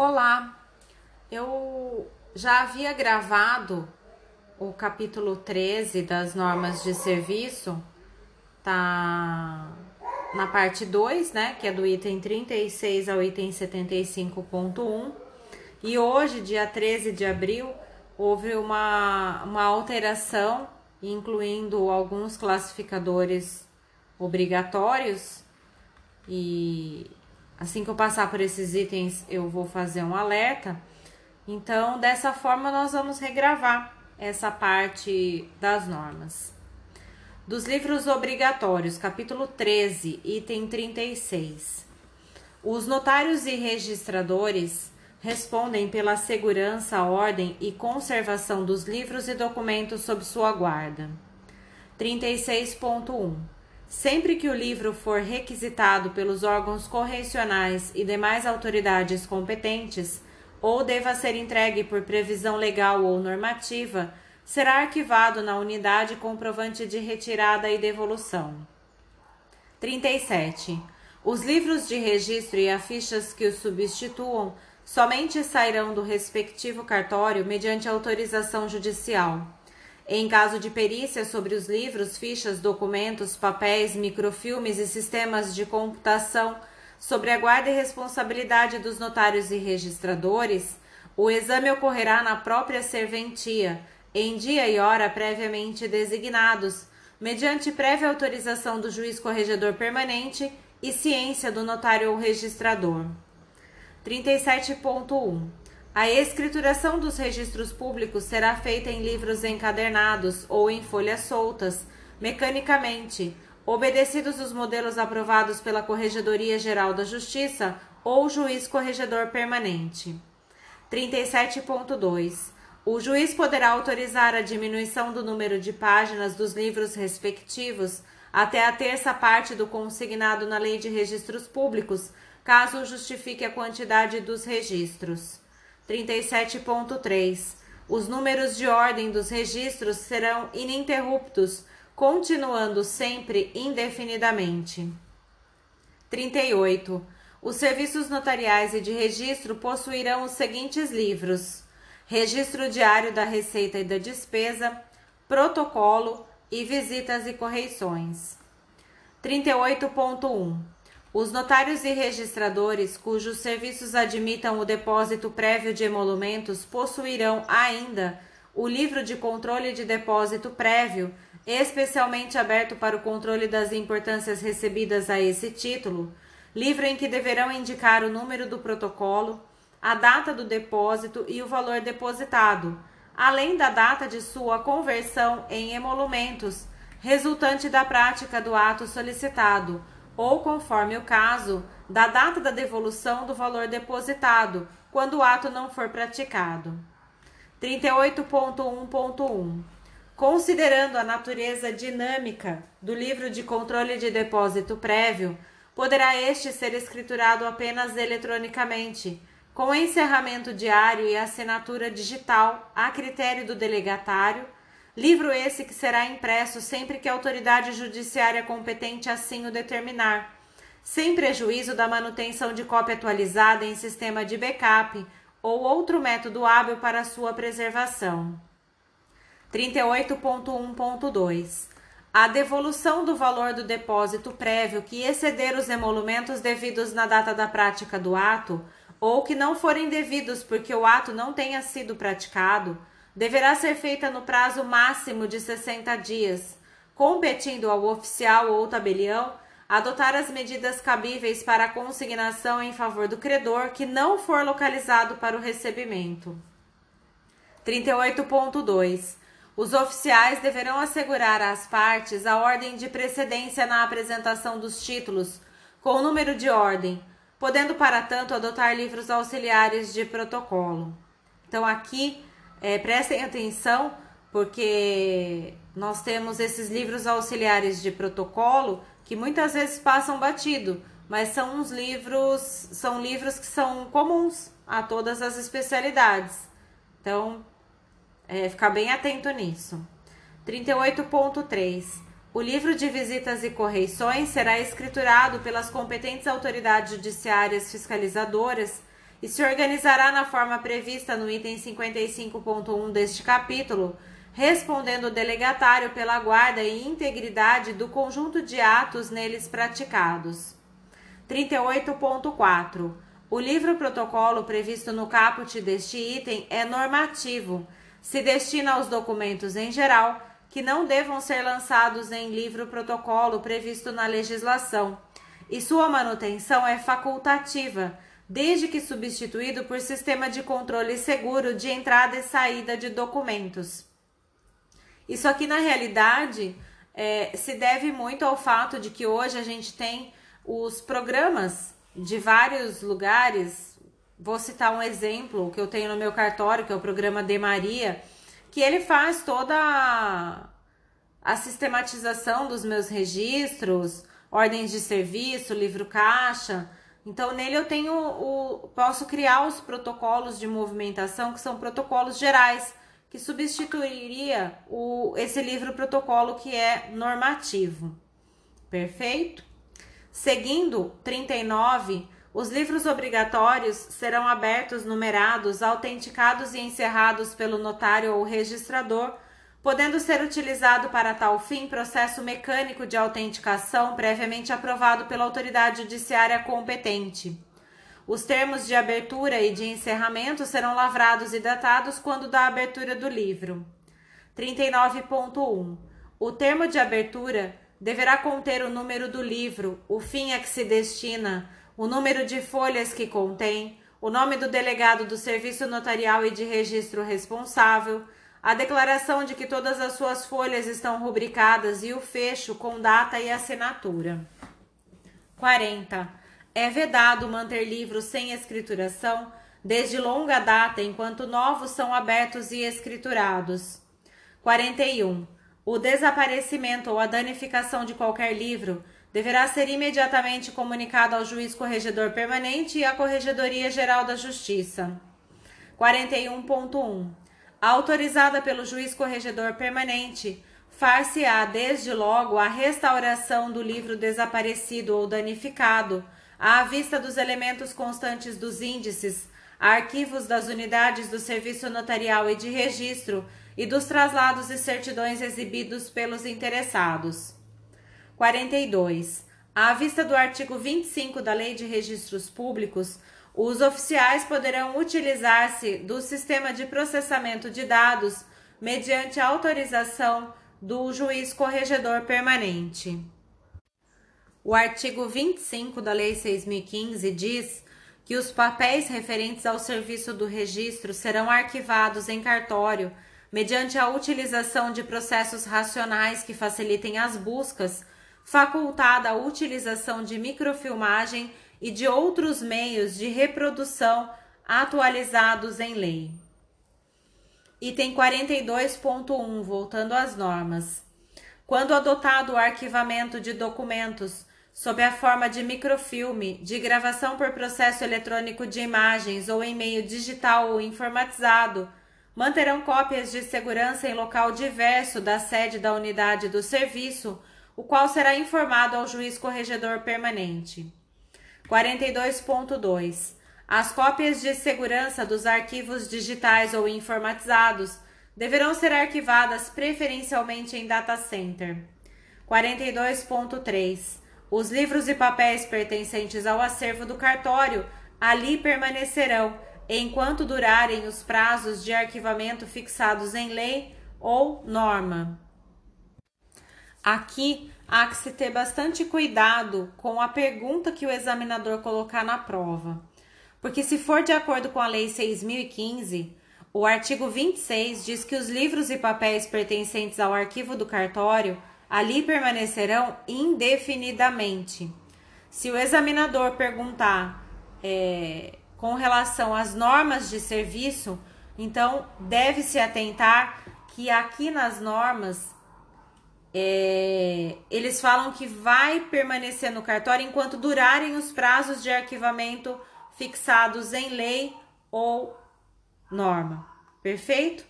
Olá, eu já havia gravado o capítulo 13 das normas de serviço, tá na parte 2, né, que é do item 36 ao item 75.1. E hoje, dia 13 de abril, houve uma, uma alteração, incluindo alguns classificadores obrigatórios. E assim que eu passar por esses itens, eu vou fazer um alerta. Então, dessa forma, nós vamos regravar essa parte das normas. Dos livros obrigatórios, capítulo 13, item 36. Os notários e registradores respondem pela segurança, ordem e conservação dos livros e documentos sob sua guarda. 36.1. Sempre que o livro for requisitado pelos órgãos correcionais e demais autoridades competentes, ou deva ser entregue por previsão legal ou normativa, será arquivado na unidade comprovante de retirada e devolução. 37. Os livros de registro e as fichas que os substituam somente sairão do respectivo cartório mediante autorização judicial. Em caso de perícia sobre os livros, fichas, documentos, papéis, microfilmes e sistemas de computação sobre a guarda e responsabilidade dos notários e registradores, o exame ocorrerá na própria serventia, em dia e hora previamente designados, mediante prévia autorização do juiz corregedor permanente e ciência do notário ou registrador. 37.1 a escrituração dos registros públicos será feita em livros encadernados ou em folhas soltas, mecanicamente, obedecidos os modelos aprovados pela Corregedoria Geral da Justiça ou juiz corregedor permanente. 37.2. O juiz poderá autorizar a diminuição do número de páginas dos livros respectivos até a terça parte do consignado na Lei de Registros Públicos, caso justifique a quantidade dos registros. 37.3. Os números de ordem dos registros serão ininterruptos continuando sempre indefinidamente. 38. Os serviços notariais e de registro possuirão os seguintes livros: Registro Diário da Receita e da Despesa, Protocolo e Visitas e Correições. 38.1. Os notários e registradores cujos serviços admitam o depósito prévio de emolumentos possuirão ainda o livro de controle de depósito prévio especialmente aberto para o controle das importâncias recebidas a esse título, livro em que deverão indicar o número do protocolo, a data do depósito e o valor depositado, além da data de sua conversão em emolumentos, resultante da prática do ato solicitado, ou, conforme o caso, da data da devolução do valor depositado, quando o ato não for praticado. 38.1.1 Considerando a natureza dinâmica do livro de controle de depósito prévio, poderá este ser escriturado apenas eletronicamente, com encerramento diário e assinatura digital a critério do delegatário, livro esse que será impresso sempre que a autoridade judiciária competente assim o determinar, sem prejuízo da manutenção de cópia atualizada em sistema de backup ou outro método hábil para sua preservação. 38.1.2 a devolução do valor do depósito prévio que exceder os emolumentos devidos na data da prática do ato, ou que não forem devidos porque o ato não tenha sido praticado, deverá ser feita no prazo máximo de 60 dias, competindo ao oficial ou tabelião adotar as medidas cabíveis para a consignação em favor do credor que não for localizado para o recebimento. 38.2 os oficiais deverão assegurar às partes a ordem de precedência na apresentação dos títulos, com o número de ordem, podendo, para tanto, adotar livros auxiliares de protocolo. Então, aqui, é, prestem atenção, porque nós temos esses livros auxiliares de protocolo que muitas vezes passam batido, mas são uns livros, são livros que são comuns a todas as especialidades. Então, é, ficar bem atento nisso. 38.3. O livro de visitas e correições será escriturado pelas competentes autoridades judiciárias fiscalizadoras e se organizará na forma prevista no item 55.1 deste capítulo, respondendo o delegatário pela guarda e integridade do conjunto de atos neles praticados. 38.4. O livro protocolo previsto no caput deste item é normativo, se destina aos documentos em geral que não devam ser lançados em livro protocolo previsto na legislação, e sua manutenção é facultativa, desde que substituído por sistema de controle seguro de entrada e saída de documentos. Isso aqui, na realidade, é, se deve muito ao fato de que hoje a gente tem os programas de vários lugares. Vou citar um exemplo que eu tenho no meu cartório, que é o programa De Maria, que ele faz toda a, a sistematização dos meus registros, ordens de serviço, livro caixa. Então, nele eu tenho o. posso criar os protocolos de movimentação, que são protocolos gerais que substituiria o, esse livro protocolo que é normativo. Perfeito? Seguindo 39, os livros obrigatórios serão abertos, numerados, autenticados e encerrados pelo notário ou registrador, podendo ser utilizado para tal fim processo mecânico de autenticação previamente aprovado pela autoridade judiciária competente. Os termos de abertura e de encerramento serão lavrados e datados quando da abertura do livro. 39.1. O termo de abertura deverá conter o número do livro, o fim a que se destina, o número de folhas que contém, o nome do delegado do serviço notarial e de registro responsável, a declaração de que todas as suas folhas estão rubricadas e o fecho com data e assinatura. 40. É vedado manter livros sem escrituração desde longa data, enquanto novos são abertos e escriturados. 41. O desaparecimento ou a danificação de qualquer livro deverá ser imediatamente comunicado ao juiz corregedor permanente e à Corregedoria Geral da Justiça. 41.1. Autorizada pelo juiz corregedor permanente, far-se-á desde logo a restauração do livro desaparecido ou danificado à vista dos elementos constantes dos índices, arquivos das unidades do Serviço Notarial e de Registro e dos traslados e certidões exibidos pelos interessados. 42. À vista do artigo 25 da Lei de Registros Públicos, os oficiais poderão utilizar-se do sistema de processamento de dados mediante autorização do juiz corregedor permanente. O artigo 25 da Lei 6015 diz que os papéis referentes ao serviço do registro serão arquivados em cartório mediante a utilização de processos racionais que facilitem as buscas, facultada a utilização de microfilmagem e de outros meios de reprodução atualizados em lei. Item 42.1, voltando às normas. Quando adotado o arquivamento de documentos sob a forma de microfilme, de gravação por processo eletrônico de imagens ou em meio digital ou informatizado, manterão cópias de segurança em local diverso da sede da unidade do serviço, o qual será informado ao juiz corregedor permanente. 42.2. As cópias de segurança dos arquivos digitais ou informatizados deverão ser arquivadas preferencialmente em data center. 42.3 os livros e papéis pertencentes ao acervo do cartório ali permanecerão enquanto durarem os prazos de arquivamento fixados em lei ou norma. Aqui há que se ter bastante cuidado com a pergunta que o examinador colocar na prova, porque se for de acordo com a Lei 6015, o artigo 26 diz que os livros e papéis pertencentes ao arquivo do cartório ali permanecerão indefinidamente. Se o examinador perguntar é, com relação às normas de serviço, então deve-se atentar que aqui nas normas é, eles falam que vai permanecer no cartório enquanto durarem os prazos de arquivamento fixados em lei ou norma. Perfeito?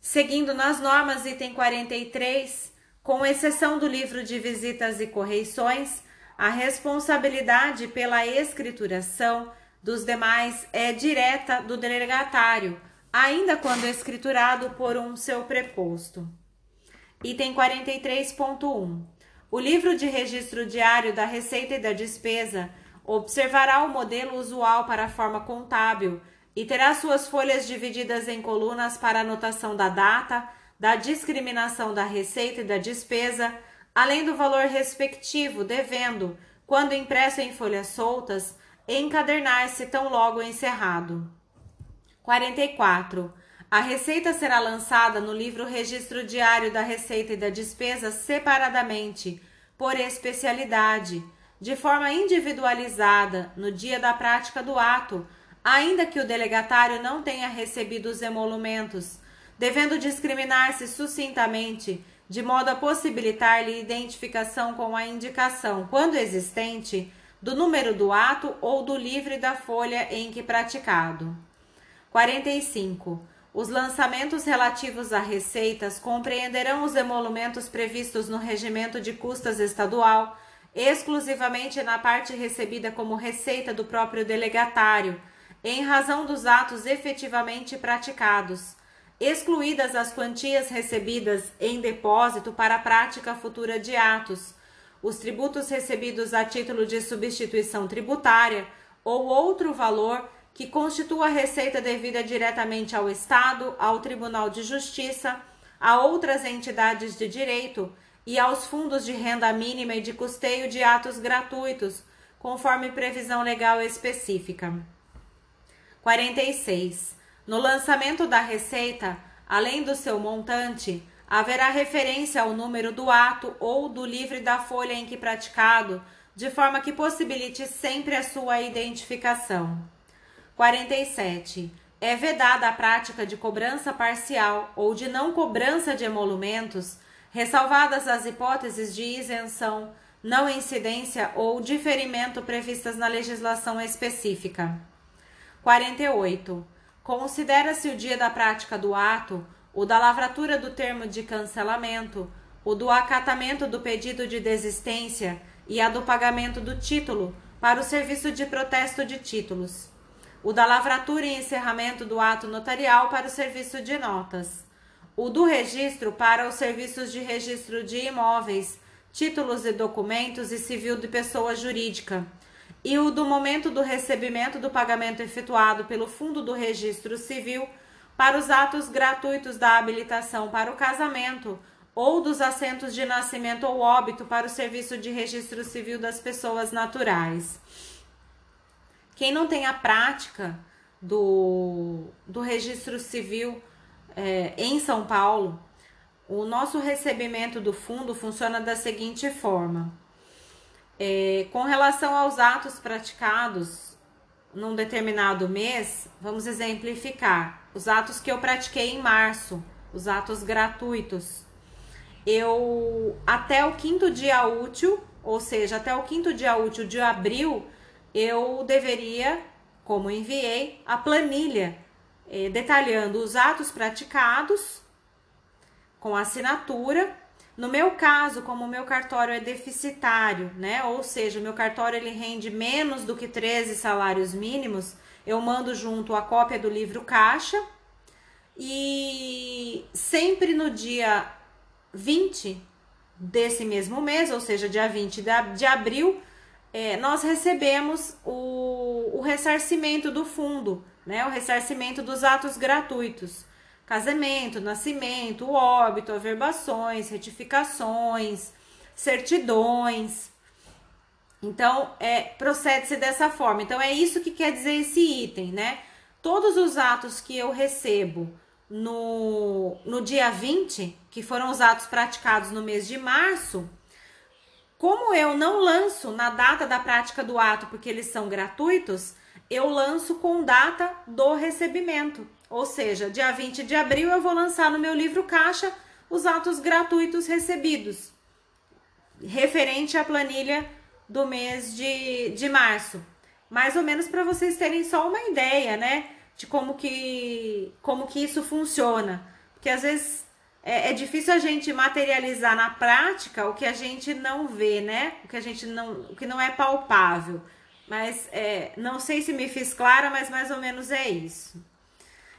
Seguindo nas normas, item 43, com exceção do livro de visitas e correições, a responsabilidade pela escrituração, dos demais é direta do delegatário, ainda quando escriturado por um seu preposto. Item 43.1. O livro de registro diário da receita e da despesa observará o modelo usual para a forma contábil e terá suas folhas divididas em colunas para anotação da data, da discriminação da receita e da despesa, além do valor respectivo, devendo, quando impresso em folhas soltas, encadernar-se tão logo encerrado. 44. A receita será lançada no livro Registro Diário da Receita e da Despesa separadamente, por especialidade, de forma individualizada, no dia da prática do ato, ainda que o delegatário não tenha recebido os emolumentos, devendo discriminar-se sucintamente, de modo a possibilitar-lhe identificação com a indicação, quando existente, do número do ato ou do livre da folha em que praticado. 45. Os lançamentos relativos a receitas compreenderão os emolumentos previstos no regimento de custas estadual, exclusivamente na parte recebida como receita do próprio delegatário, em razão dos atos efetivamente praticados, excluídas as quantias recebidas em depósito para a prática futura de atos, os tributos recebidos a título de substituição tributária ou outro valor que constitua receita devida diretamente ao Estado, ao Tribunal de Justiça, a outras entidades de direito e aos fundos de renda mínima e de custeio de atos gratuitos, conforme previsão legal específica. 46. No lançamento da receita, além do seu montante, haverá referência ao número do ato ou do livre da folha em que praticado, de forma que possibilite sempre a sua identificação. 47. É vedada a prática de cobrança parcial ou de não cobrança de emolumentos, ressalvadas as hipóteses de isenção, não incidência ou diferimento previstas na legislação específica. 48. Considera-se o dia da prática do ato o da lavratura do termo de cancelamento, o do acatamento do pedido de desistência e a do pagamento do título para o serviço de protesto de títulos, o da lavratura e encerramento do ato notarial para o serviço de notas, o do registro para os serviços de registro de imóveis, títulos e documentos e civil de pessoa jurídica, e o do momento do recebimento do pagamento efetuado pelo Fundo do Registro Civil para os atos gratuitos da habilitação para o casamento ou dos assentos de nascimento ou óbito para o serviço de registro civil das pessoas naturais. Quem não tem a prática do, do registro civil é, em São Paulo, o nosso recebimento do fundo funciona da seguinte forma: é, com relação aos atos praticados num determinado mês, vamos exemplificar os atos que eu pratiquei em março, os atos gratuitos. Eu até o quinto dia útil, ou seja, até o quinto dia útil de abril, eu deveria, como enviei, a planilha eh, detalhando os atos praticados com assinatura no meu caso, como o meu cartório é deficitário, né? Ou seja, o meu cartório ele rende menos do que 13 salários mínimos, eu mando junto a cópia do livro caixa e sempre no dia 20 desse mesmo mês, ou seja, dia 20 de abril, é, nós recebemos o, o ressarcimento do fundo, né? O ressarcimento dos atos gratuitos casamento, nascimento, óbito, averbações, retificações, certidões. Então, é, procede-se dessa forma. Então, é isso que quer dizer esse item, né? Todos os atos que eu recebo no, no dia 20, que foram os atos praticados no mês de março, como eu não lanço na data da prática do ato, porque eles são gratuitos, eu lanço com data do recebimento. Ou seja, dia 20 de abril eu vou lançar no meu livro caixa os atos gratuitos recebidos, referente à planilha do mês de, de março. Mais ou menos para vocês terem só uma ideia, né? De como que, como que isso funciona. Porque às vezes é, é difícil a gente materializar na prática o que a gente não vê, né? O que a gente não, o que não é palpável. Mas é, não sei se me fiz clara, mas mais ou menos é isso.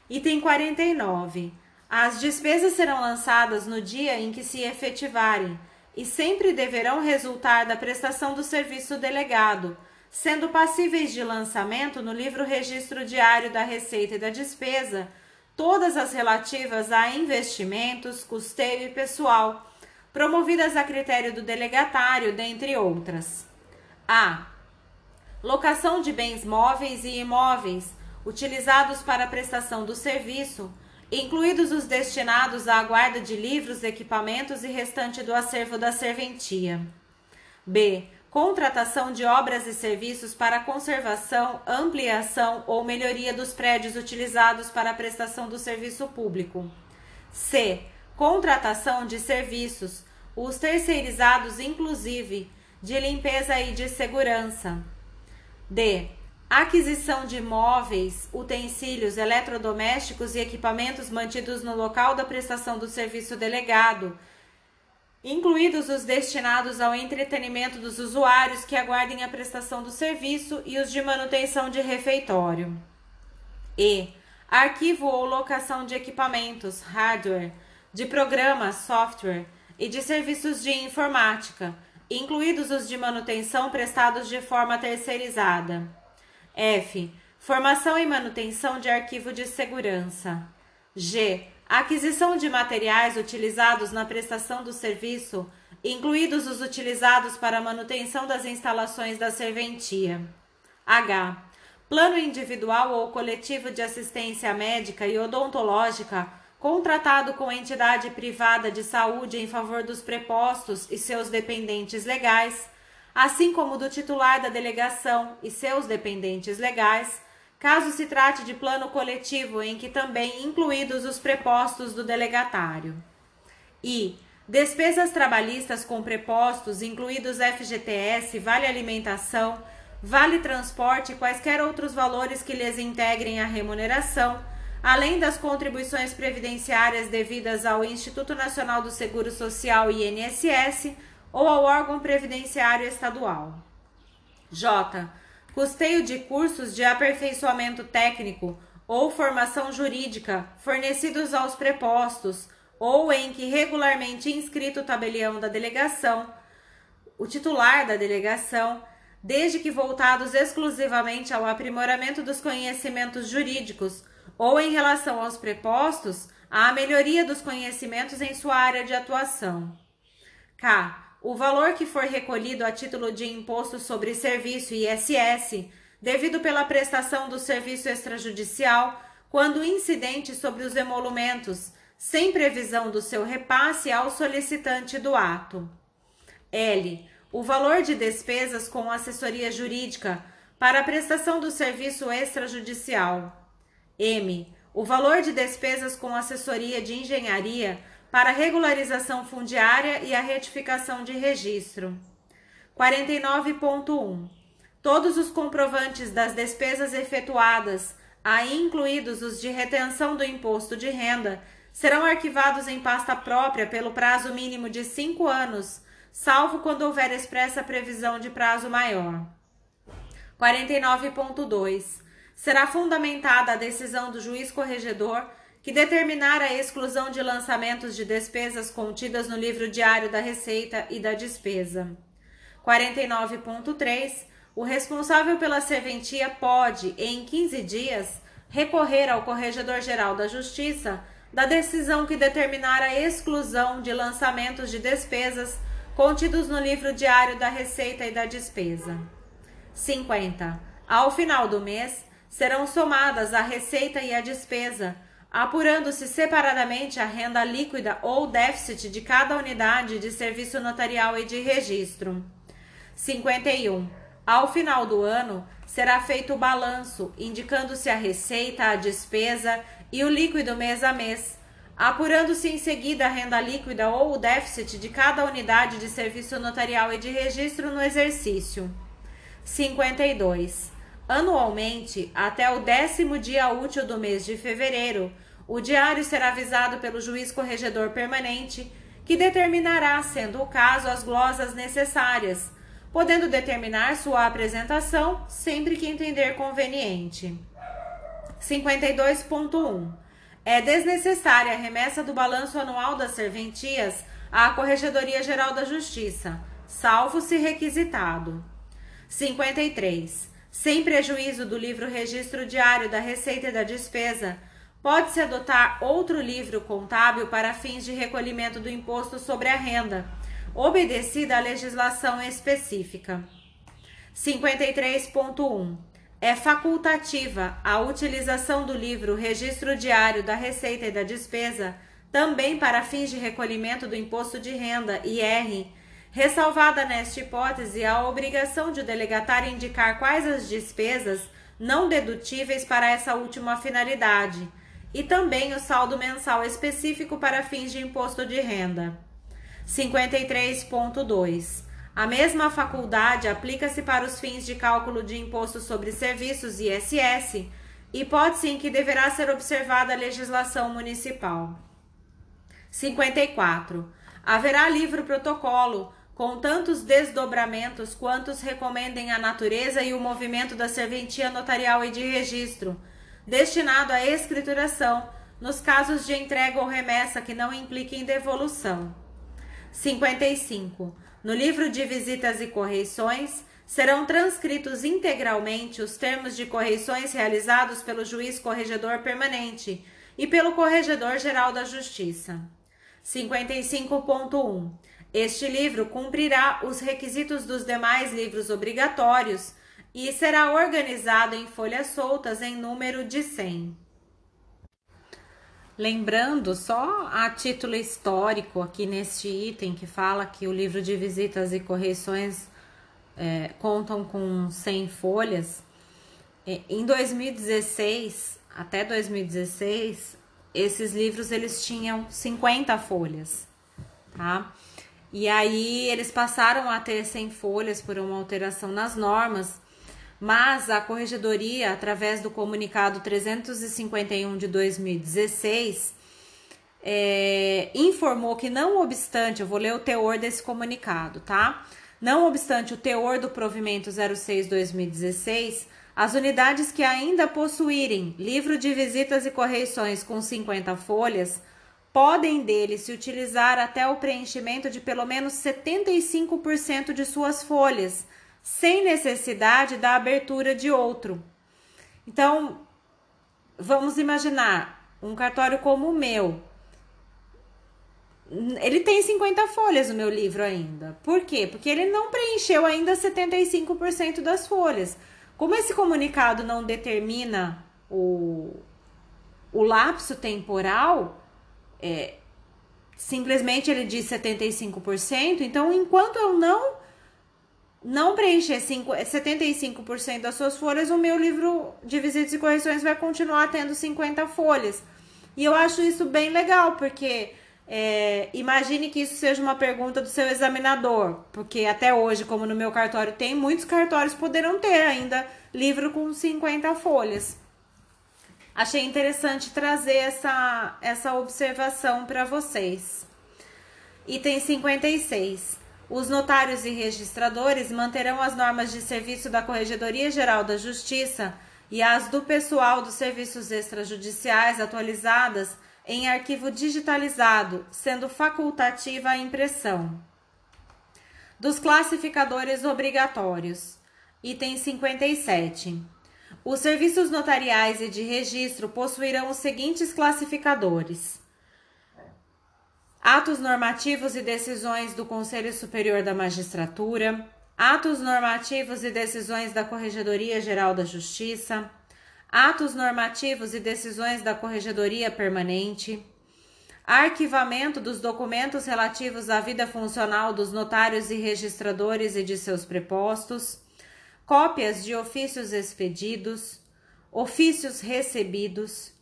Item 49. As despesas serão lançadas no dia em que se efetivarem e sempre deverão resultar da prestação do serviço delegado, sendo passíveis de lançamento no livro Registro Diário da Receita e da Despesa todas as relativas a investimentos, custeio e pessoal, promovidas a critério do delegatário, dentre outras. A. Locação de bens móveis e imóveis utilizados para a prestação do serviço, incluídos os destinados à guarda de livros, equipamentos e restante do acervo da serventia. B contratação de obras e serviços para conservação, ampliação ou melhoria dos prédios utilizados para a prestação do serviço público. C. Contratação de serviços, os terceirizados inclusive, de limpeza e de segurança. D. Aquisição de móveis, utensílios, eletrodomésticos e equipamentos mantidos no local da prestação do serviço delegado, incluídos os destinados ao entretenimento dos usuários que aguardem a prestação do serviço e os de manutenção de refeitório. E arquivo ou locação de equipamentos, hardware, de programas, software e de serviços de informática, incluídos os de manutenção prestados de forma terceirizada. F. Formação e manutenção de arquivo de segurança. G a aquisição de materiais utilizados na prestação do serviço, incluídos os utilizados para a manutenção das instalações da serventia. H. Plano individual ou coletivo de assistência médica e odontológica contratado com entidade privada de saúde em favor dos prepostos e seus dependentes legais, assim como do titular da delegação e seus dependentes legais caso se trate de plano coletivo em que também incluídos os prepostos do delegatário. E despesas trabalhistas com prepostos, incluídos FGTS, Vale Alimentação, Vale Transporte e quaisquer outros valores que lhes integrem a remuneração, além das contribuições previdenciárias devidas ao Instituto Nacional do Seguro Social INSS ou ao órgão previdenciário estadual. J custeio de cursos de aperfeiçoamento técnico ou formação jurídica fornecidos aos prepostos ou em que regularmente inscrito o tabelião da delegação, o titular da delegação, desde que voltados exclusivamente ao aprimoramento dos conhecimentos jurídicos ou em relação aos prepostos, à melhoria dos conhecimentos em sua área de atuação. K o valor que for recolhido a título de imposto sobre serviço ISS, devido pela prestação do serviço extrajudicial, quando incidente sobre os emolumentos, sem previsão do seu repasse ao solicitante do ato. L. O valor de despesas com assessoria jurídica para a prestação do serviço extrajudicial. M. O valor de despesas com assessoria de engenharia para regularização fundiária e a retificação de registro. 49.1. Todos os comprovantes das despesas efetuadas, aí incluídos os de retenção do imposto de renda, serão arquivados em pasta própria pelo prazo mínimo de cinco anos, salvo quando houver expressa previsão de prazo maior. 49.2. Será fundamentada a decisão do juiz corregedor que determinar a exclusão de lançamentos de despesas contidas no livro diário da Receita e da Despesa. 49.3. O responsável pela serventia pode, em 15 dias, recorrer ao Corregedor-Geral da Justiça da decisão que determinar a exclusão de lançamentos de despesas contidos no livro diário da Receita e da Despesa. 50. Ao final do mês, serão somadas a receita e a despesa apurando-se separadamente a renda líquida ou déficit de cada unidade de serviço notarial e de registro. 51. Ao final do ano, será feito o balanço, indicando-se a receita, a despesa e o líquido mês a mês, apurando-se em seguida a renda líquida ou o déficit de cada unidade de serviço notarial e de registro no exercício. 52. Anualmente, até o décimo dia útil do mês de fevereiro, o diário será avisado pelo juiz corregedor permanente, que determinará, sendo o caso, as glosas necessárias, podendo determinar sua apresentação sempre que entender conveniente. 52.1 É desnecessária a remessa do balanço anual das serventias à Corregedoria Geral da Justiça, salvo se requisitado. 53. Sem prejuízo do livro Registro Diário da Receita e da Despesa, pode-se adotar outro livro contábil para fins de recolhimento do imposto sobre a renda, obedecida à legislação específica. 53.1. É facultativa a utilização do livro Registro Diário da Receita e da Despesa também para fins de recolhimento do imposto de renda IR, ressalvada nesta hipótese a obrigação de o delegatário indicar quais as despesas não dedutíveis para essa última finalidade, e também o saldo mensal específico para fins de imposto de renda. 53.2. A mesma faculdade aplica-se para os fins de cálculo de imposto sobre serviços ISS, hipótese em que deverá ser observada a legislação municipal. 54. Haverá livro protocolo com tantos desdobramentos quantos recomendem a natureza e o movimento da serventia notarial e de registro, destinado à escrituração nos casos de entrega ou remessa que não impliquem devolução. 55. No livro de visitas e correições, serão transcritos integralmente os termos de correições realizados pelo juiz corregedor permanente e pelo corregedor geral da Justiça. 55.1. Este livro cumprirá os requisitos dos demais livros obrigatórios e será organizado em folhas soltas em número de 100. Lembrando, só a título histórico, aqui neste item que fala que o livro de visitas e correções é, contam com 100 folhas, é, em 2016, até 2016, esses livros eles tinham 50 folhas, tá? E aí eles passaram a ter 100 folhas por uma alteração nas normas, mas a corregedoria, através do comunicado 351 de 2016, é, informou que não obstante, eu vou ler o teor desse comunicado, tá? Não obstante o teor do provimento 06-2016, as unidades que ainda possuírem livro de visitas e correições com 50 folhas podem dele se utilizar até o preenchimento de pelo menos 75% de suas folhas, sem necessidade da abertura de outro. Então, vamos imaginar um cartório como o meu. Ele tem 50 folhas o meu livro ainda. Por quê? Porque ele não preencheu ainda 75% das folhas. Como esse comunicado não determina o, o lapso temporal, é, simplesmente ele diz 75%, então enquanto eu não não preencher 75% das suas folhas, o meu livro de visitas e correções vai continuar tendo 50 folhas. E eu acho isso bem legal, porque é, imagine que isso seja uma pergunta do seu examinador, porque até hoje, como no meu cartório tem, muitos cartórios poderão ter ainda livro com 50 folhas. Achei interessante trazer essa, essa observação para vocês. Item 56. Os notários e registradores manterão as normas de serviço da Corregedoria Geral da Justiça e as do pessoal dos serviços extrajudiciais atualizadas em arquivo digitalizado, sendo facultativa a impressão. Dos classificadores obrigatórios. Item 57. Os serviços notariais e de registro possuirão os seguintes classificadores: atos normativos e decisões do Conselho Superior da Magistratura, atos normativos e decisões da Corregedoria Geral da Justiça, atos normativos e decisões da Corregedoria Permanente, arquivamento dos documentos relativos à vida funcional dos notários e registradores e de seus prepostos, cópias de ofícios expedidos, ofícios recebidos,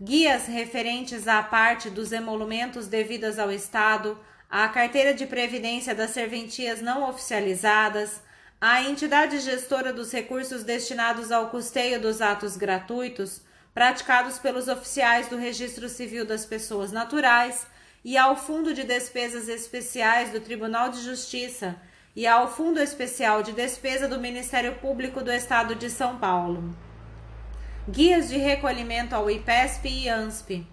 guias referentes à parte dos emolumentos devidas ao Estado, à carteira de previdência das serventias não oficializadas, a entidade gestora dos recursos destinados ao custeio dos atos gratuitos praticados pelos oficiais do Registro Civil das Pessoas Naturais e ao Fundo de Despesas Especiais do Tribunal de Justiça, e ao Fundo Especial de Despesa do Ministério Público do Estado de São Paulo. Guias de recolhimento ao IPESP e ANSP.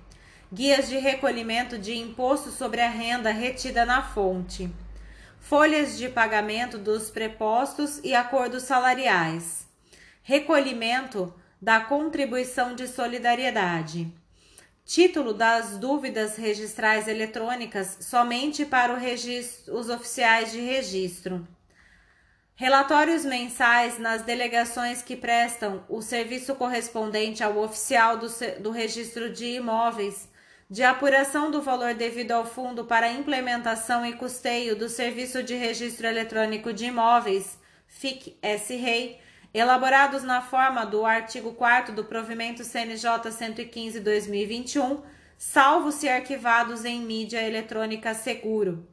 Guias de recolhimento de imposto sobre a renda retida na fonte. Folhas de pagamento dos prepostos e acordos salariais. Recolhimento da contribuição de solidariedade Título das dúvidas registrais eletrônicas somente para os oficiais de registro. Relatórios mensais nas delegações que prestam o serviço correspondente ao oficial do, do registro de imóveis, de apuração do valor devido ao fundo para implementação e custeio do serviço de registro eletrônico de imóveis, FIC-S-REI, elaborados na forma do artigo 4 do provimento CNJ 115/2021, salvo se arquivados em mídia eletrônica seguro.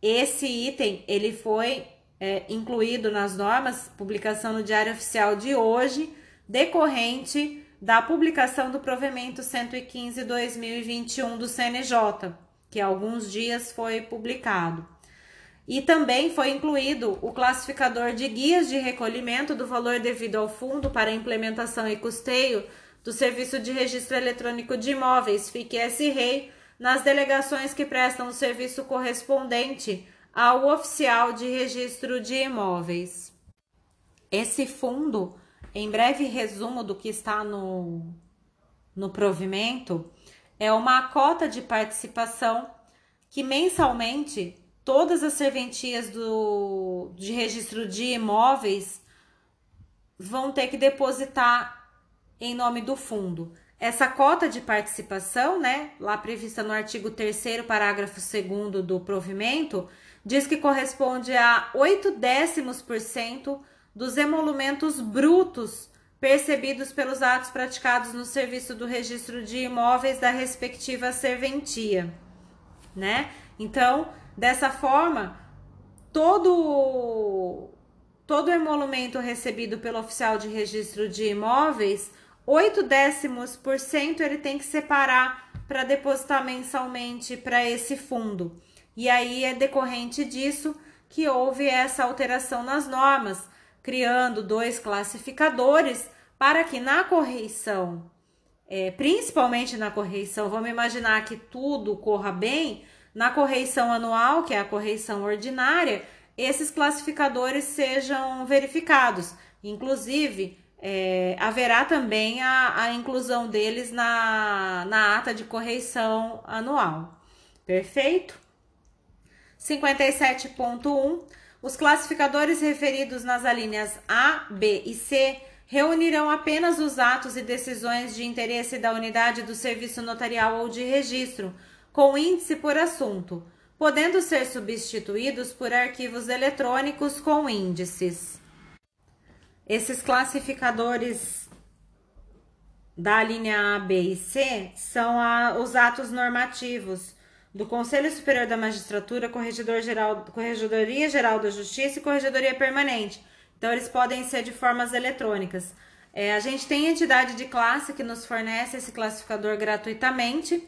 Esse item ele foi é, incluído nas normas, publicação no Diário Oficial de hoje, decorrente da publicação do provimento 115/2021 do CNJ, que há alguns dias foi publicado. E também foi incluído o classificador de guias de recolhimento do valor devido ao fundo para implementação e custeio do Serviço de Registro Eletrônico de Imóveis, FIC-S-REI, nas delegações que prestam o serviço correspondente ao oficial de registro de imóveis. Esse fundo, em breve resumo do que está no, no provimento, é uma cota de participação que mensalmente todas as serventias do, de registro de imóveis vão ter que depositar em nome do fundo. Essa cota de participação, né, lá prevista no artigo 3 parágrafo 2 do provimento, diz que corresponde a 8 décimos por cento dos emolumentos brutos percebidos pelos atos praticados no serviço do registro de imóveis da respectiva serventia, né? Então, Dessa forma, todo todo emolumento recebido pelo oficial de registro de imóveis, 8 décimos por cento ele tem que separar para depositar mensalmente para esse fundo. E aí é decorrente disso que houve essa alteração nas normas, criando dois classificadores para que na correição, é, principalmente na correição, vamos imaginar que tudo corra bem, na correição anual, que é a correição ordinária, esses classificadores sejam verificados. Inclusive, é, haverá também a, a inclusão deles na, na ata de correição anual. Perfeito? 57.1. Os classificadores referidos nas alíneas A, B e C reunirão apenas os atos e decisões de interesse da unidade do serviço notarial ou de registro com índice por assunto, podendo ser substituídos por arquivos eletrônicos com índices. Esses classificadores da linha A, B e C são a, os atos normativos do Conselho Superior da Magistratura, Corregedor Geral, Corregedoria Geral da Justiça e Corregedoria Permanente. Então, eles podem ser de formas eletrônicas. É, a gente tem entidade de classe que nos fornece esse classificador gratuitamente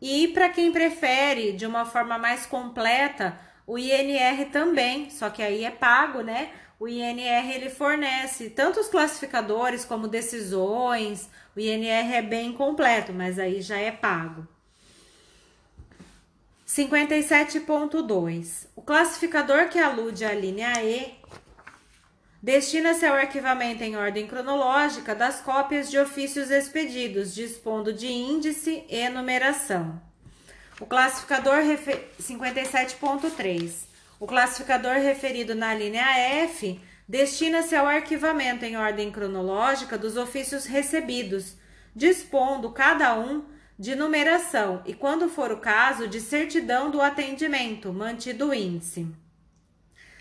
e para quem prefere de uma forma mais completa, o INR também, só que aí é pago, né? O INR ele fornece tanto os classificadores como decisões. O INR é bem completo, mas aí já é pago. 57.2. O classificador que alude à linha E destina-se ao arquivamento em ordem cronológica das cópias de ofícios expedidos, dispondo de índice e numeração. O classificador 57.3. O classificador referido na linha F destina-se ao arquivamento em ordem cronológica dos ofícios recebidos, dispondo cada um de numeração e, quando for o caso, de certidão do atendimento, mantido o índice.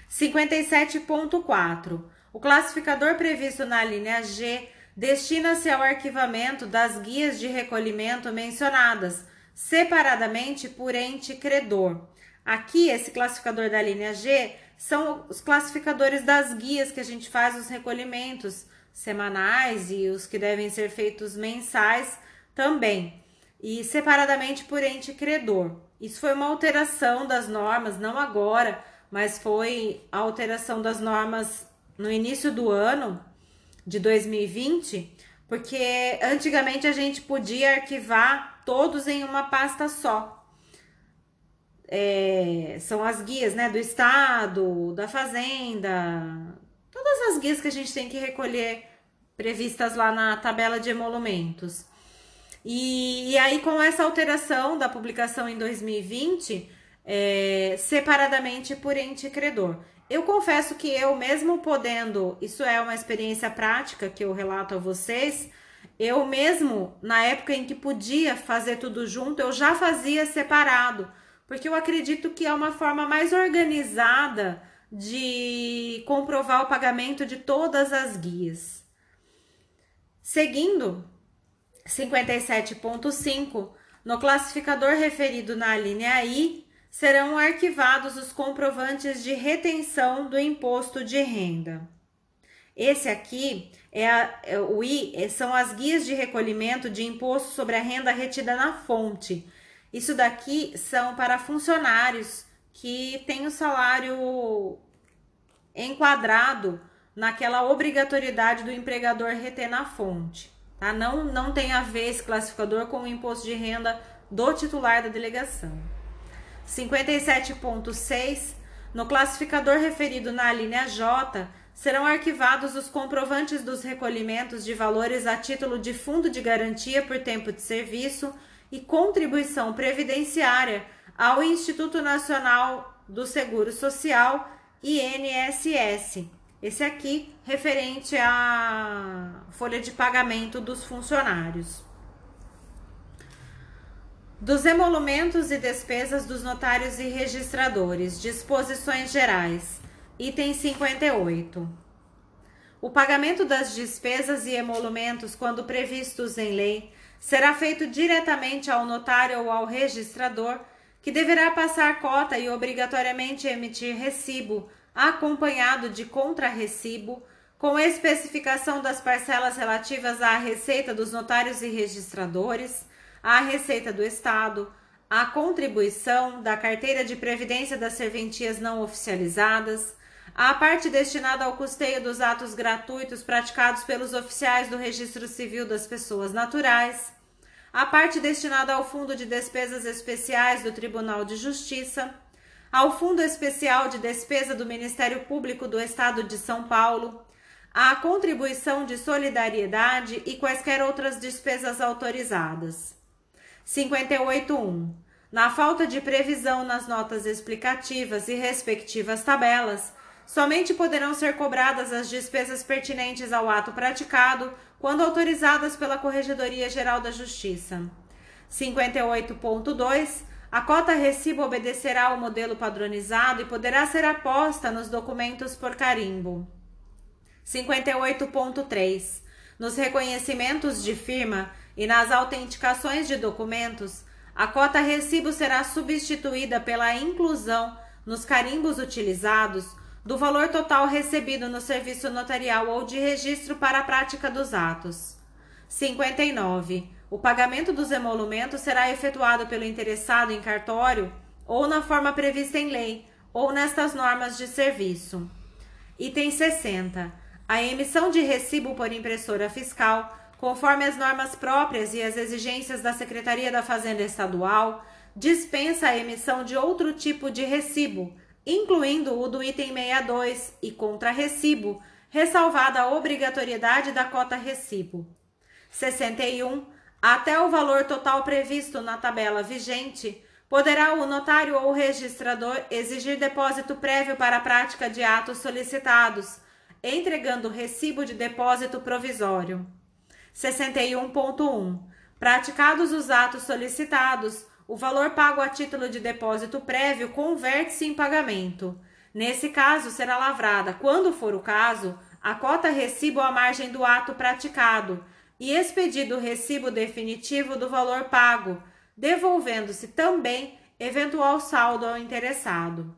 57.4. O classificador previsto na linha G destina-se ao arquivamento das guias de recolhimento mencionadas, separadamente por ente credor. Aqui, esse classificador da linha G são os classificadores das guias que a gente faz os recolhimentos semanais e os que devem ser feitos mensais também. E separadamente por ente credor. Isso foi uma alteração das normas, não agora, mas foi a alteração das normas no início do ano de 2020, porque antigamente a gente podia arquivar todos em uma pasta só. É, são as guias né, do Estado, da Fazenda, todas as guias que a gente tem que recolher previstas lá na tabela de emolumentos. E, e aí, com essa alteração da publicação em 2020, é, separadamente por ente credor. Eu confesso que eu, mesmo podendo, isso é uma experiência prática que eu relato a vocês, eu mesmo, na época em que podia fazer tudo junto, eu já fazia separado, porque eu acredito que é uma forma mais organizada de comprovar o pagamento de todas as guias. Seguindo, 57.5, no classificador referido na linha I, serão arquivados os comprovantes de retenção do imposto de renda. Esse aqui é, a, é o I, é, são as guias de recolhimento de imposto sobre a renda retida na fonte. Isso daqui são para funcionários que têm o salário enquadrado naquela obrigatoriedade do empregador reter na fonte. Tá? Não, não tem a ver esse classificador com o imposto de renda do titular da delegação. 57.6. No classificador referido na linha J, serão arquivados os comprovantes dos recolhimentos de valores a título de fundo de garantia por tempo de serviço e contribuição previdenciária ao Instituto Nacional do Seguro Social, INSS. Esse aqui referente à folha de pagamento dos funcionários dos emolumentos e despesas dos notários e registradores, disposições gerais, item 58. O pagamento das despesas e emolumentos, quando previstos em lei, será feito diretamente ao notário ou ao registrador, que deverá passar cota e obrigatoriamente emitir recibo, acompanhado de contrarrecibo, com especificação das parcelas relativas à receita dos notários e registradores a receita do Estado, a contribuição da carteira de previdência das serventias não oficializadas, a parte destinada ao custeio dos atos gratuitos praticados pelos oficiais do Registro Civil das Pessoas Naturais, a parte destinada ao Fundo de Despesas Especiais do Tribunal de Justiça, ao Fundo Especial de Despesa do Ministério Público do Estado de São Paulo, a contribuição de solidariedade e quaisquer outras despesas autorizadas. 58.1. Na falta de previsão nas notas explicativas e respectivas tabelas, somente poderão ser cobradas as despesas pertinentes ao ato praticado quando autorizadas pela Corregedoria Geral da Justiça. 58.2. A cota recibo obedecerá ao modelo padronizado e poderá ser aposta nos documentos por carimbo. 58.3. Nos reconhecimentos de firma, e nas autenticações de documentos, a cota recibo será substituída pela inclusão nos carimbos utilizados do valor total recebido no serviço notarial ou de registro para a prática dos atos. 59. O pagamento dos emolumentos será efetuado pelo interessado em cartório ou na forma prevista em lei ou nestas normas de serviço. Item 60. A emissão de recibo por impressora fiscal conforme as normas próprias e as exigências da Secretaria da Fazenda Estadual, dispensa a emissão de outro tipo de recibo, incluindo o do item 62 e contra-recibo, ressalvada a obrigatoriedade da cota recibo. 61. Até o valor total previsto na tabela vigente, poderá o notário ou registrador exigir depósito prévio para a prática de atos solicitados, entregando recibo de depósito provisório. 61.1. Praticados os atos solicitados, o valor pago a título de depósito prévio converte-se em pagamento. Nesse caso, será lavrada, quando for o caso, a cota recibo à margem do ato praticado e expedido o recibo definitivo do valor pago, devolvendo-se também eventual saldo ao interessado.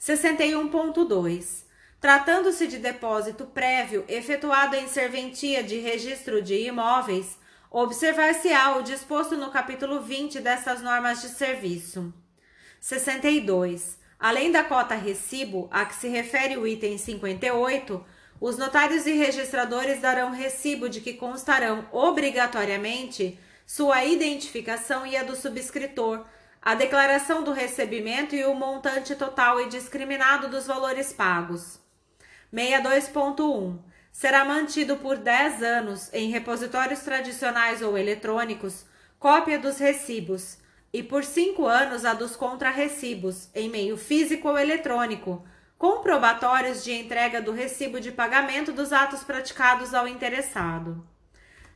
61.2. Tratando-se de depósito prévio efetuado em serventia de registro de imóveis, observar-se-á o disposto no capítulo 20 dessas normas de serviço. 62. Além da cota recibo, a que se refere o item 58, os notários e registradores darão recibo de que constarão obrigatoriamente sua identificação e a do subscritor, a declaração do recebimento e o montante total e discriminado dos valores pagos. 62.1. Será mantido por 10 anos em repositórios tradicionais ou eletrônicos cópia dos recibos e por 5 anos a dos contrarrecibos em meio físico ou eletrônico, comprobatórios de entrega do recibo de pagamento dos atos praticados ao interessado.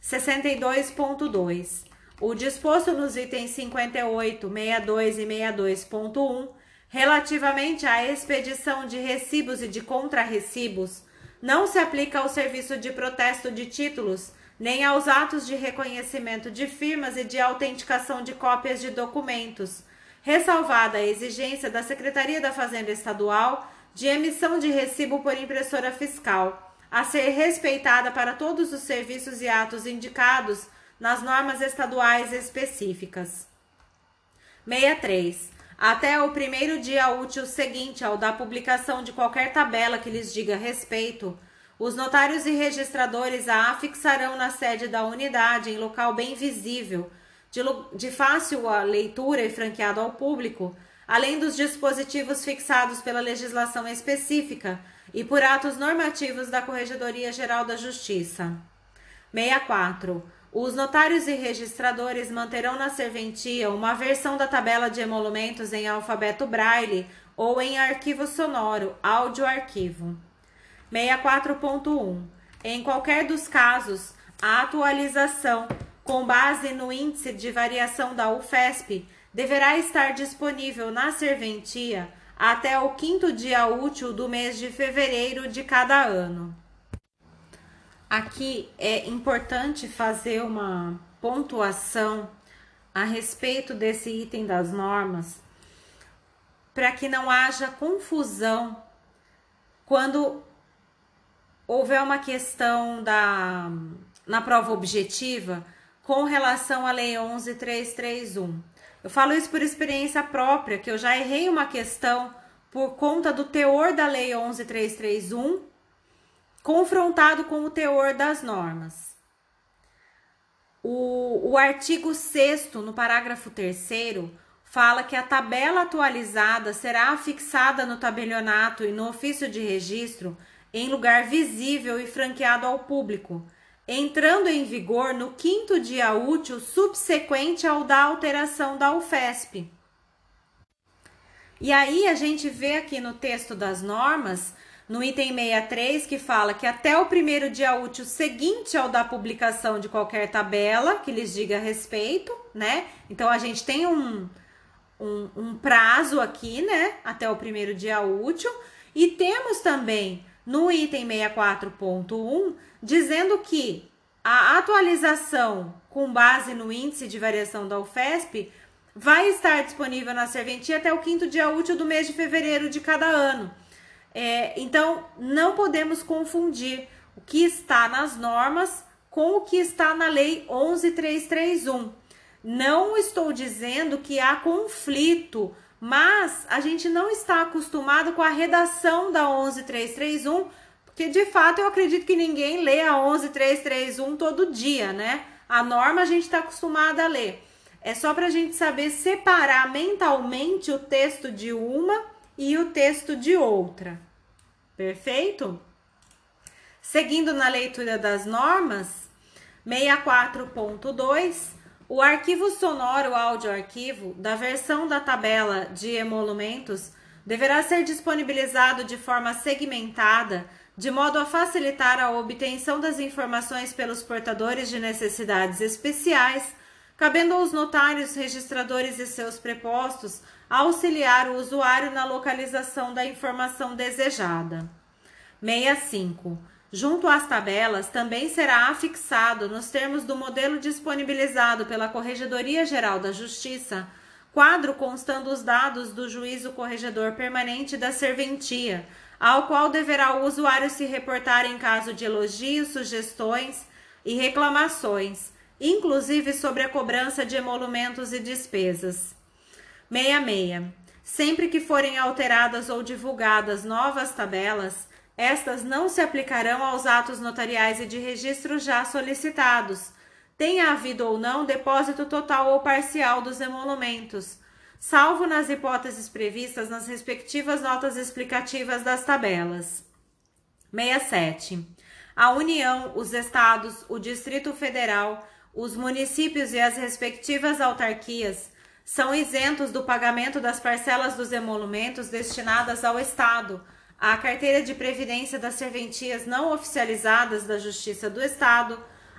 62.2. O disposto nos itens 58, 62 e 62.1, relativamente à expedição de recibos e de contrarrecibos, não se aplica ao serviço de protesto de títulos, nem aos atos de reconhecimento de firmas e de autenticação de cópias de documentos, ressalvada a exigência da Secretaria da Fazenda Estadual de emissão de recibo por impressora fiscal, a ser respeitada para todos os serviços e atos indicados nas normas estaduais específicas. 63. Até o primeiro dia útil seguinte ao da publicação de qualquer tabela que lhes diga respeito, os notários e registradores a afixarão na sede da unidade em local bem visível, de, de fácil leitura e franqueado ao público, além dos dispositivos fixados pela legislação específica e por atos normativos da Corregedoria Geral da Justiça. 64. Os notários e registradores manterão na serventia uma versão da tabela de emolumentos em alfabeto braille ou em arquivo sonoro, áudio arquivo. 64.1. Em qualquer dos casos, a atualização com base no índice de variação da UFESP deverá estar disponível na serventia até o quinto dia útil do mês de fevereiro de cada ano. Aqui é importante fazer uma pontuação a respeito desse item das normas, para que não haja confusão quando houver uma questão da, na prova objetiva com relação à Lei 11331. Eu falo isso por experiência própria, que eu já errei uma questão por conta do teor da Lei 11331 confrontado com o teor das normas. O, o artigo 6 no parágrafo 3 fala que a tabela atualizada será afixada no tabelionato e no ofício de registro em lugar visível e franqueado ao público, entrando em vigor no quinto dia útil subsequente ao da alteração da UFESP. E aí a gente vê aqui no texto das normas, no item 63, que fala que até o primeiro dia útil seguinte ao da publicação de qualquer tabela que lhes diga respeito, né? Então a gente tem um, um, um prazo aqui, né? Até o primeiro dia útil. E temos também no item 64.1, dizendo que a atualização com base no índice de variação da UFESP vai estar disponível na serventia até o quinto dia útil do mês de fevereiro de cada ano. É, então, não podemos confundir o que está nas normas com o que está na Lei 11331. Não estou dizendo que há conflito mas a gente não está acostumado com a redação da 11331, porque de fato eu acredito que ninguém lê a 11331 todo dia, né? A norma a gente está acostumado a ler. É só para a gente saber separar mentalmente o texto de uma e o texto de outra. Perfeito? Seguindo na leitura das normas, 64.2 o arquivo sonoro áudio arquivo da versão da tabela de emolumentos deverá ser disponibilizado de forma segmentada, de modo a facilitar a obtenção das informações pelos portadores de necessidades especiais, cabendo aos notários, registradores e seus prepostos auxiliar o usuário na localização da informação desejada. 65. Junto às tabelas, também será afixado, nos termos do modelo disponibilizado pela Corregedoria Geral da Justiça, quadro constando os dados do juízo corregedor permanente da serventia, ao qual deverá o usuário se reportar em caso de elogios, sugestões e reclamações, inclusive sobre a cobrança de emolumentos e despesas. 66. Sempre que forem alteradas ou divulgadas novas tabelas, estas não se aplicarão aos atos notariais e de registro já solicitados, tenha havido ou não depósito total ou parcial dos emolumentos, salvo nas hipóteses previstas nas respectivas notas explicativas das tabelas. 67. A União, os Estados, o Distrito Federal, os municípios e as respectivas autarquias são isentos do pagamento das parcelas dos emolumentos destinadas ao Estado, à carteira de previdência das serventias não oficializadas da Justiça do Estado,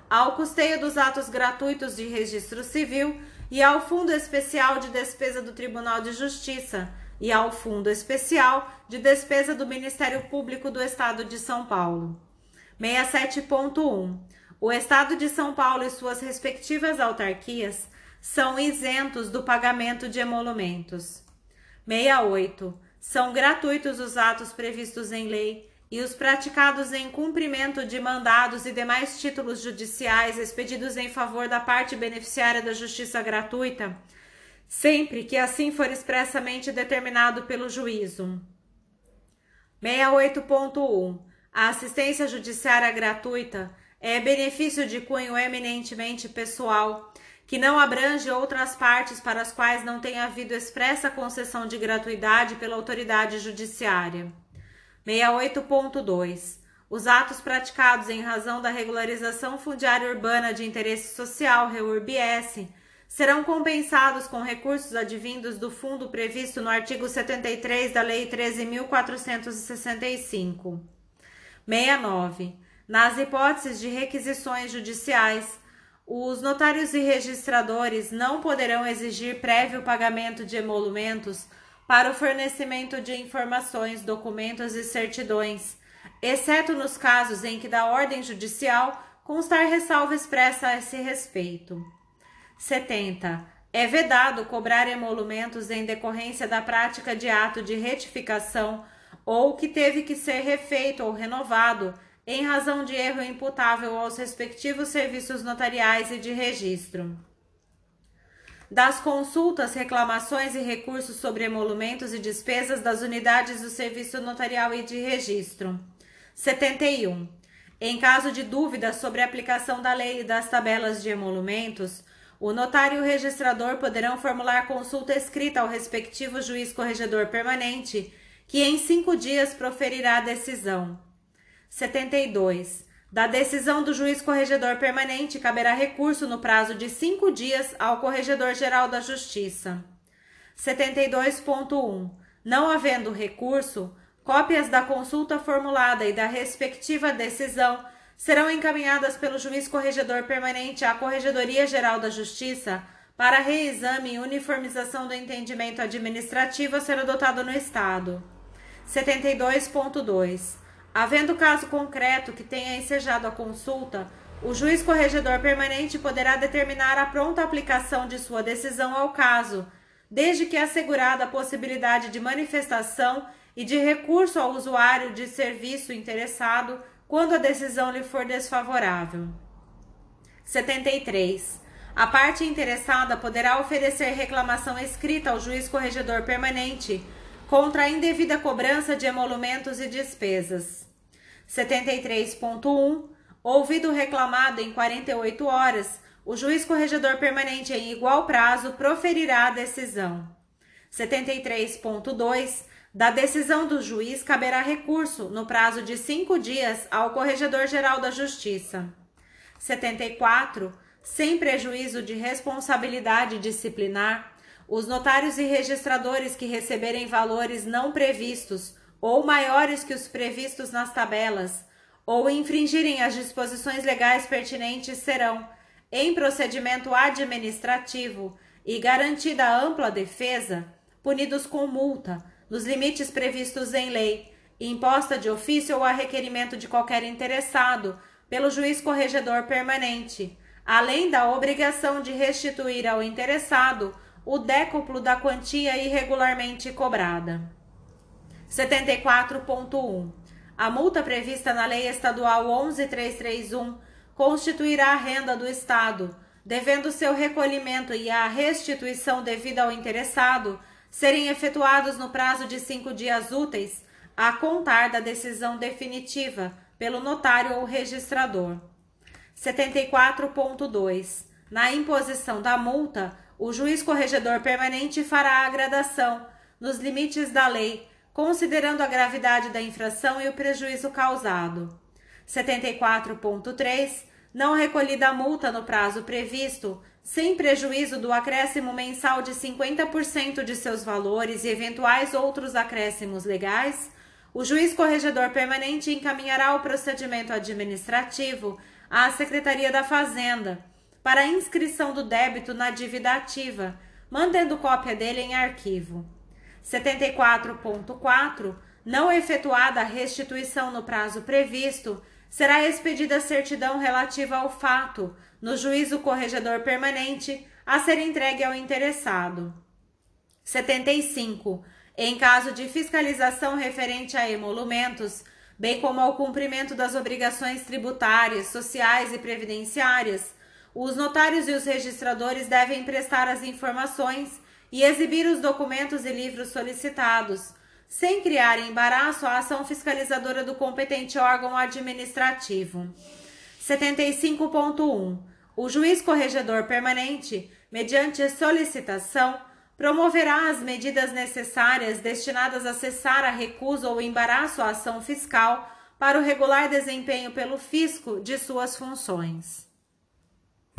ao custeio dos atos gratuitos de registro civil e ao Fundo Especial de Despesa do Tribunal de Justiça e ao Fundo Especial de Despesa do Ministério Público do Estado de São Paulo. 67.1. O Estado de São Paulo e suas respectivas autarquias são isentos do pagamento de emolumentos. 68. São gratuitos os atos previstos em lei e os praticados em cumprimento de mandados e demais títulos judiciais expedidos em favor da parte beneficiária da justiça gratuita, sempre que assim for expressamente determinado pelo juízo. 68.1. A assistência judiciária gratuita é benefício de cunho eminentemente pessoal, que não abrange outras partes para as quais não tenha havido expressa concessão de gratuidade pela autoridade judiciária. 68.2. Os atos praticados em razão da regularização fundiária urbana de interesse social, REURBS, serão compensados com recursos advindos do fundo previsto no artigo 73 da Lei 13.465. 69. Nas hipóteses de requisições judiciais, os notários e registradores não poderão exigir prévio pagamento de emolumentos para o fornecimento de informações, documentos e certidões, exceto nos casos em que da ordem judicial constar ressalva expressa a esse respeito. 70. É vedado cobrar emolumentos em decorrência da prática de ato de retificação ou que teve que ser refeito ou renovado em razão de erro imputável aos respectivos serviços notariais e de registro das consultas, reclamações e recursos sobre emolumentos e despesas das unidades do Serviço Notarial e de Registro. 71. Em caso de dúvida sobre a aplicação da lei e das tabelas de emolumentos, o notário e o registrador poderão formular consulta escrita ao respectivo juiz corregedor permanente, que em cinco dias proferirá a decisão. 72. Da decisão do juiz corregedor permanente, caberá recurso no prazo de cinco dias ao Corregedor-Geral da Justiça. 72.1. Não havendo recurso, cópias da consulta formulada e da respectiva decisão serão encaminhadas pelo juiz corregedor permanente à Corregedoria Geral da Justiça para reexame e uniformização do entendimento administrativo a ser adotado no Estado. 72.2. Havendo caso concreto que tenha ensejado a consulta, o juiz corregedor permanente poderá determinar a pronta aplicação de sua decisão ao caso, desde que assegurada a possibilidade de manifestação e de recurso ao usuário de serviço interessado quando a decisão lhe for desfavorável. 73. A parte interessada poderá oferecer reclamação escrita ao juiz corregedor permanente contra a indevida cobrança de emolumentos e despesas. 73.1. Ouvido reclamado em 48 horas, o juiz corregedor permanente em igual prazo proferirá a decisão. 73.2. Da decisão do juiz caberá recurso no prazo de cinco dias ao Corregedor-Geral da Justiça. 74. Sem prejuízo de responsabilidade disciplinar, os notários e registradores que receberem valores não previstos ou maiores que os previstos nas tabelas, ou infringirem as disposições legais pertinentes serão, em procedimento administrativo e garantida ampla defesa, punidos com multa, nos limites previstos em lei, imposta de ofício ou a requerimento de qualquer interessado pelo juiz corregedor permanente, além da obrigação de restituir ao interessado o décuplo da quantia irregularmente cobrada. 74.1. A multa prevista na Lei Estadual 11331 constituirá a renda do Estado, devendo seu recolhimento e a restituição devida ao interessado serem efetuados no prazo de cinco dias úteis a contar da decisão definitiva pelo notário ou registrador. 74.2. Na imposição da multa, o juiz corregedor permanente fará a gradação, nos limites da lei, considerando a gravidade da infração e o prejuízo causado. 74.3. Não recolhida a multa no prazo previsto, sem prejuízo do acréscimo mensal de 50% de seus valores e eventuais outros acréscimos legais, o juiz corregedor permanente encaminhará o procedimento administrativo à Secretaria da Fazenda para inscrição do débito na dívida ativa, mantendo cópia dele em arquivo. 74.4. Não efetuada a restituição no prazo previsto, será expedida certidão relativa ao fato, no juízo corregedor permanente, a ser entregue ao interessado. 75. Em caso de fiscalização referente a emolumentos, bem como ao cumprimento das obrigações tributárias, sociais e previdenciárias, os notários e os registradores devem prestar as informações e exibir os documentos e livros solicitados, sem criar embaraço à ação fiscalizadora do competente órgão administrativo. 75.1. O juiz corregedor permanente, mediante solicitação, promoverá as medidas necessárias destinadas a cessar a recusa ou embaraço à ação fiscal para o regular desempenho pelo fisco de suas funções.